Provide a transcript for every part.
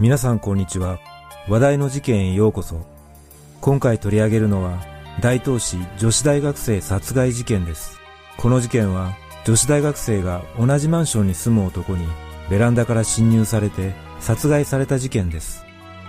皆さんこんにちは。話題の事件へようこそ。今回取り上げるのは、大東市女子大学生殺害事件です。この事件は、女子大学生が同じマンションに住む男に、ベランダから侵入されて殺害された事件です。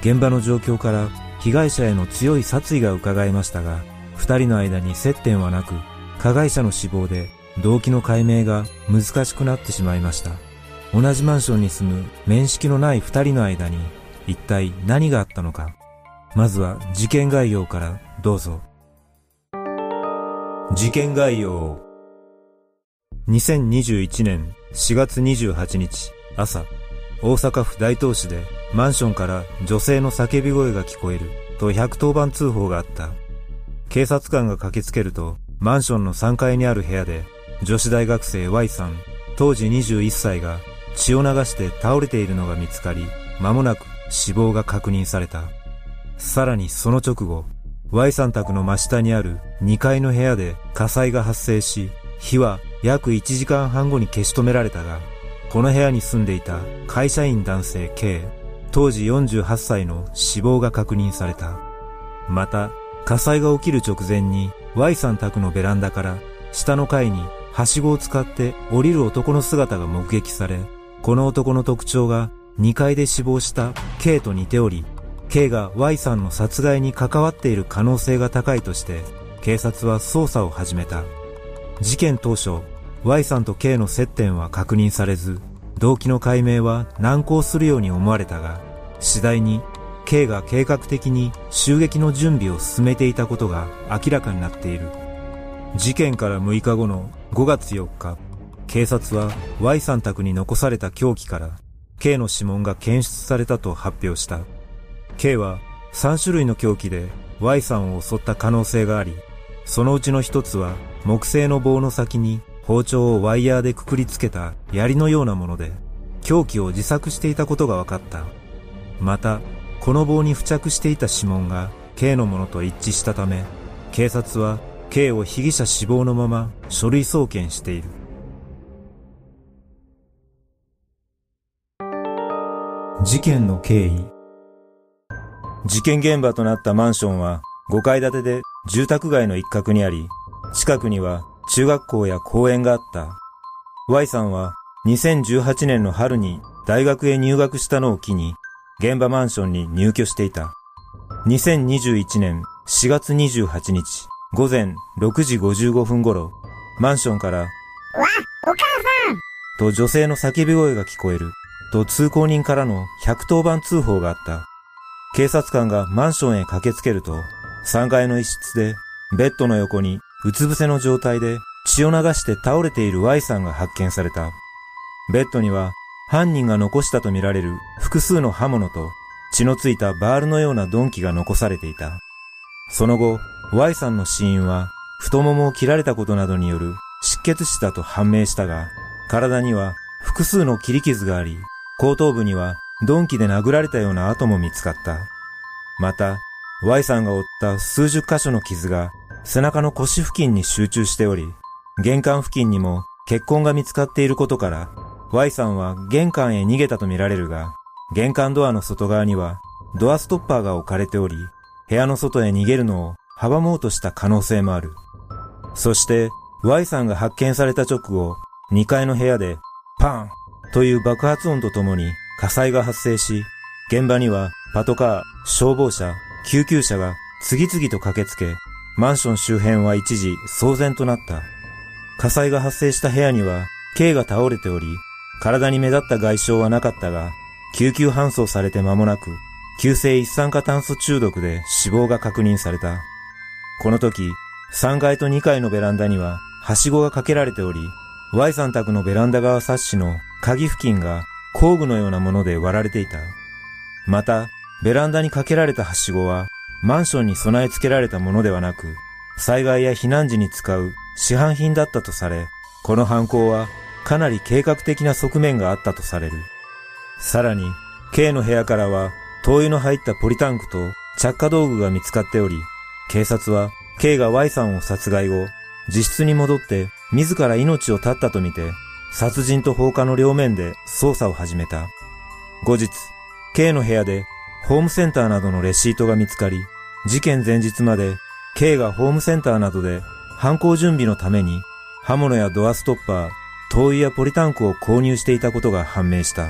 現場の状況から被害者への強い殺意が伺えましたが、二人の間に接点はなく、加害者の死亡で動機の解明が難しくなってしまいました。同じマンションに住む面識のない二人の間に一体何があったのか。まずは事件概要からどうぞ。事件概要。2021年4月28日朝、大阪府大東市でマンションから女性の叫び声が聞こえると110番通報があった。警察官が駆けつけると、マンションの3階にある部屋で女子大学生 Y さん、当時21歳が血を流して倒れているのが見つかり、間もなく死亡が確認された。さらにその直後、Y さん宅の真下にある2階の部屋で火災が発生し、火は約1時間半後に消し止められたが、この部屋に住んでいた会社員男性 K、当時48歳の死亡が確認された。また、火災が起きる直前に Y さん宅のベランダから下の階にはしごを使って降りる男の姿が目撃され、この男の特徴が2階で死亡した K と似ており、K が Y さんの殺害に関わっている可能性が高いとして、警察は捜査を始めた。事件当初、Y さんと K の接点は確認されず、動機の解明は難航するように思われたが、次第に K が計画的に襲撃の準備を進めていたことが明らかになっている。事件から6日後の5月4日、警察は Y さん宅に残された凶器から K の指紋が検出されたと発表した。K は3種類の凶器で Y さんを襲った可能性があり、そのうちの一つは木製の棒の先に包丁をワイヤーでくくりつけた槍のようなもので、凶器を自作していたことが分かった。また、この棒に付着していた指紋が K のものと一致したため、警察は K を被疑者死亡のまま書類送検している。事件の経緯事件現場となったマンションは5階建てで住宅街の一角にあり、近くには中学校や公園があった。Y さんは2018年の春に大学へ入学したのを機に現場マンションに入居していた。2021年4月28日午前6時55分頃、マンションから、わ、お母さんと女性の叫び声が聞こえる。と通行人からの110番通報があった。警察官がマンションへ駆けつけると、3階の一室でベッドの横にうつ伏せの状態で血を流して倒れている Y さんが発見された。ベッドには犯人が残したとみられる複数の刃物と血のついたバールのような鈍器が残されていた。その後、Y さんの死因は太ももを切られたことなどによる失血死だと判明したが、体には複数の切り傷があり、後頭部には鈍器で殴られたような跡も見つかった。また、Y さんが負った数十箇所の傷が背中の腰付近に集中しており、玄関付近にも血痕が見つかっていることから、Y さんは玄関へ逃げたとみられるが、玄関ドアの外側にはドアストッパーが置かれており、部屋の外へ逃げるのを阻もうとした可能性もある。そして、Y さんが発見された直後、2階の部屋でパンという爆発音とともに火災が発生し、現場にはパトカー、消防車、救急車が次々と駆けつけ、マンション周辺は一時騒然となった。火災が発生した部屋には K が倒れており、体に目立った外傷はなかったが、救急搬送されて間もなく、急性一酸化炭素中毒で死亡が確認された。この時、3階と2階のベランダには、はしごがかけられており、Y さん宅のベランダ側サッシの鍵付近が工具のようなもので割られていた。また、ベランダにかけられたはしごは、マンションに備え付けられたものではなく、災害や避難時に使う市販品だったとされ、この犯行はかなり計画的な側面があったとされる。さらに、K の部屋からは灯油の入ったポリタンクと着火道具が見つかっており、警察は K が Y さんを殺害後、自室に戻って自ら命を絶ったとみて、殺人と放火の両面で捜査を始めた。後日、K の部屋でホームセンターなどのレシートが見つかり、事件前日まで K がホームセンターなどで犯行準備のために刃物やドアストッパー、灯油やポリタンクを購入していたことが判明した。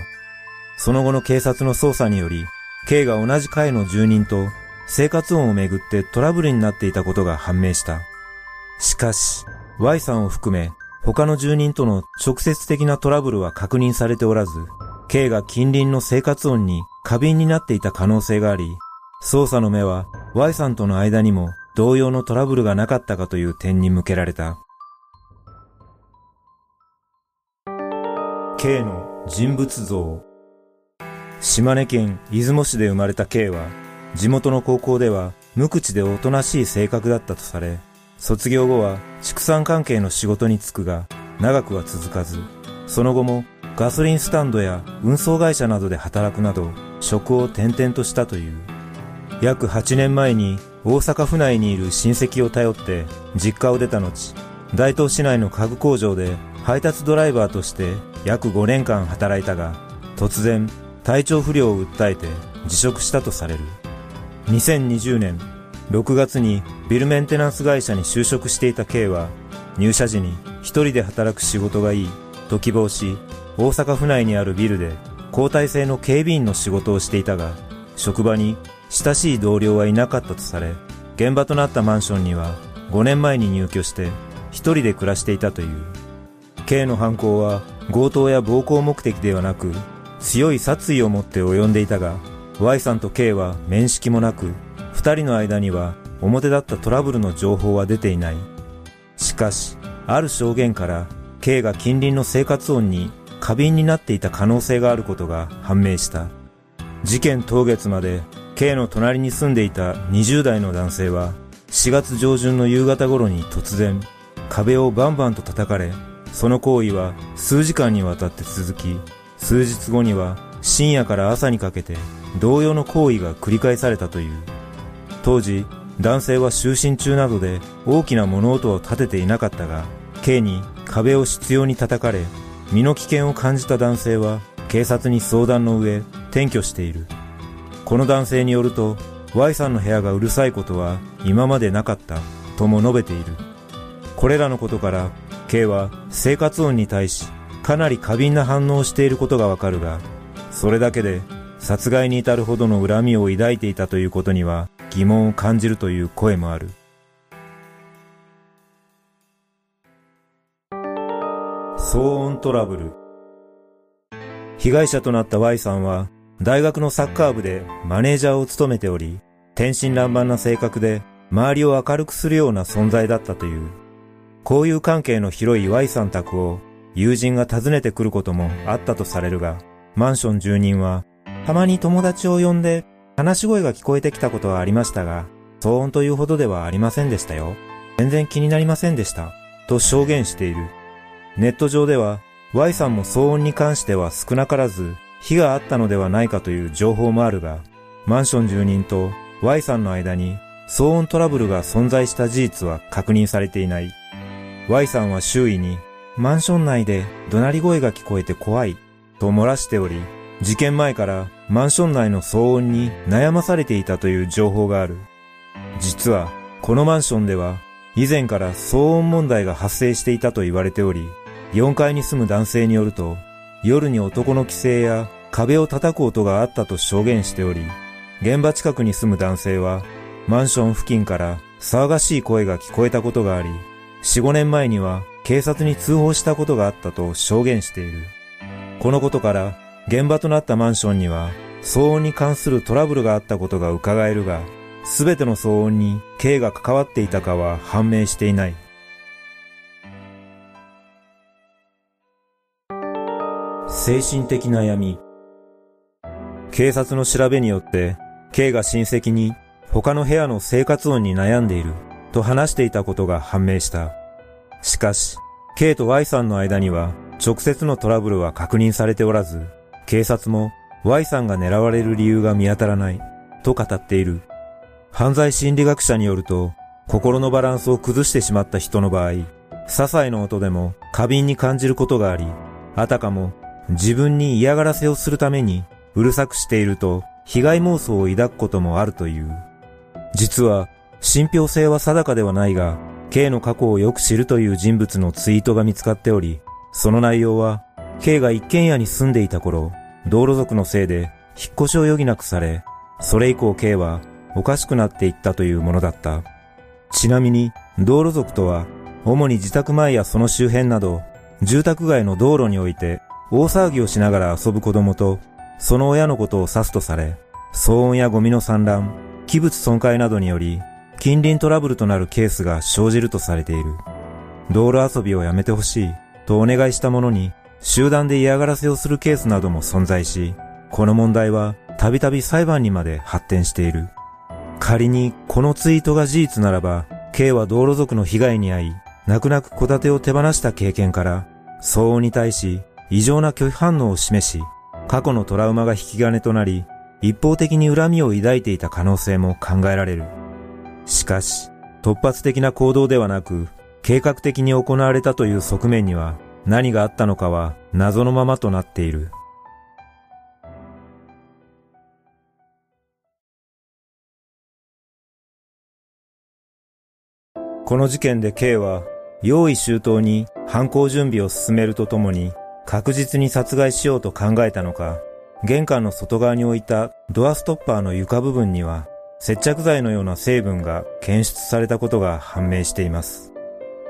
その後の警察の捜査により、K が同じ階の住人と生活音をめぐってトラブルになっていたことが判明した。しかし、Y さんを含め他の住人との直接的なトラブルは確認されておらず、K が近隣の生活音に過敏になっていた可能性があり、捜査の目は Y さんとの間にも同様のトラブルがなかったかという点に向けられた。K の人物像島根県出雲市で生まれた K は、地元の高校では無口でおとなしい性格だったとされ、卒業後は畜産関係の仕事に就くが、長くは続かず、その後もガソリンスタンドや運送会社などで働くなど、職を転々としたという。約8年前に大阪府内にいる親戚を頼って実家を出た後、大東市内の家具工場で配達ドライバーとして約5年間働いたが、突然体調不良を訴えて辞職したとされる。2020年6月にビルメンテナンス会社に就職していた K は入社時に一人で働く仕事がいいと希望し大阪府内にあるビルで交代制の警備員の仕事をしていたが職場に親しい同僚はいなかったとされ現場となったマンションには5年前に入居して一人で暮らしていたという。K の犯行は強盗や暴行目的ではなく強い殺意を持って及んでいたが Y さんと K は面識もなく二人の間には表立ったトラブルの情報は出ていないしかしある証言から K が近隣の生活音に過敏になっていた可能性があることが判明した事件当月まで K の隣に住んでいた20代の男性は4月上旬の夕方頃に突然壁をバンバンと叩かれその行為は数時間にわたって続き数日後には深夜から朝にかけて同様の行為が繰り返されたという。当時、男性は就寝中などで大きな物音を立てていなかったが、K に壁を執拗に叩かれ、身の危険を感じた男性は警察に相談の上、転居している。この男性によると、Y さんの部屋がうるさいことは今までなかったとも述べている。これらのことから、K は生活音に対しかなり過敏な反応をしていることがわかるが、それだけで殺害に至るほどの恨みを抱いていたということには疑問を感じるという声もある。騒音トラブル。被害者となった Y さんは大学のサッカー部でマネージャーを務めており、天真爛漫な性格で周りを明るくするような存在だったという。交友関係の広い Y さん宅を友人が訪ねてくることもあったとされるが、マンション住人は、たまに友達を呼んで話し声が聞こえてきたことはありましたが、騒音というほどではありませんでしたよ。全然気になりませんでした。と証言している。ネット上では、Y さんも騒音に関しては少なからず、火があったのではないかという情報もあるが、マンション住人と Y さんの間に騒音トラブルが存在した事実は確認されていない。Y さんは周囲にマンション内で怒鳴り声が聞こえて怖いと漏らしており、事件前からマンション内の騒音に悩まされていたという情報がある。実は、このマンションでは以前から騒音問題が発生していたと言われており、4階に住む男性によると、夜に男の規制や壁を叩く音があったと証言しており、現場近くに住む男性は、マンション付近から騒がしい声が聞こえたことがあり、4、5年前には警察に通報したことがあったと証言している。このことから現場となったマンションには騒音に関するトラブルがあったことが伺えるが、すべての騒音に K が関わっていたかは判明していない。精神的な闇。警察の調べによって K が親戚に他の部屋の生活音に悩んでいると話していたことが判明した。しかし、K と Y さんの間には直接のトラブルは確認されておらず、警察も Y さんが狙われる理由が見当たらないと語っている。犯罪心理学者によると、心のバランスを崩してしまった人の場合、些細な音でも過敏に感じることがあり、あたかも自分に嫌がらせをするためにうるさくしていると被害妄想を抱くこともあるという。実は、信憑性は定かではないが、K の過去をよく知るという人物のツイートが見つかっており、その内容は、K が一軒家に住んでいた頃、道路族のせいで引っ越しを余儀なくされ、それ以降 K はおかしくなっていったというものだった。ちなみに、道路族とは、主に自宅前やその周辺など、住宅街の道路において、大騒ぎをしながら遊ぶ子供と、その親のことを指すとされ、騒音やゴミの散乱、器物損壊などにより、近隣トラブルとなるケースが生じるとされている。道路遊びをやめてほしいとお願いした者に、集団で嫌がらせをするケースなども存在し、この問題はたびたび裁判にまで発展している。仮にこのツイートが事実ならば、K は道路族の被害に遭い、泣く泣く戸建てを手放した経験から、騒音に対し異常な拒否反応を示し、過去のトラウマが引き金となり、一方的に恨みを抱いていた可能性も考えられる。しかし、突発的な行動ではなく、計画的に行われたという側面には、何があったのかは謎のままとなっている。この事件で K は、用意周到に犯行準備を進めるとともに、確実に殺害しようと考えたのか、玄関の外側に置いたドアストッパーの床部分には、接着剤のような成分が検出されたことが判明しています。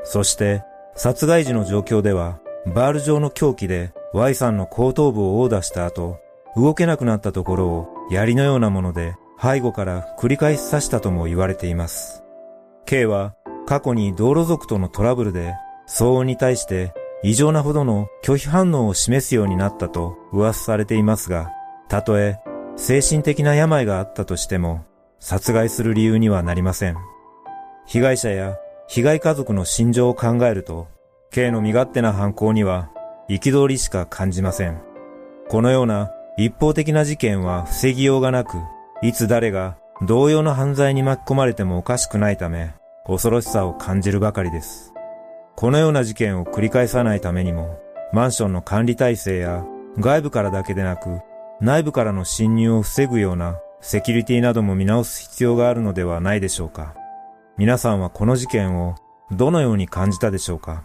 そして、殺害時の状況では、バール状の凶器で Y さんの後頭部を殴打した後、動けなくなったところを槍のようなもので背後から繰り返し刺したとも言われています。K は過去に道路族とのトラブルで騒音に対して異常なほどの拒否反応を示すようになったと噂されていますが、たとえ精神的な病があったとしても殺害する理由にはなりません。被害者や被害家族の心情を考えると、K の身勝手な犯行には憤りしか感じません。このような一方的な事件は防ぎようがなく、いつ誰が同様の犯罪に巻き込まれてもおかしくないため、恐ろしさを感じるばかりです。このような事件を繰り返さないためにも、マンションの管理体制や外部からだけでなく、内部からの侵入を防ぐようなセキュリティなども見直す必要があるのではないでしょうか。皆さんはこの事件をどのように感じたでしょうか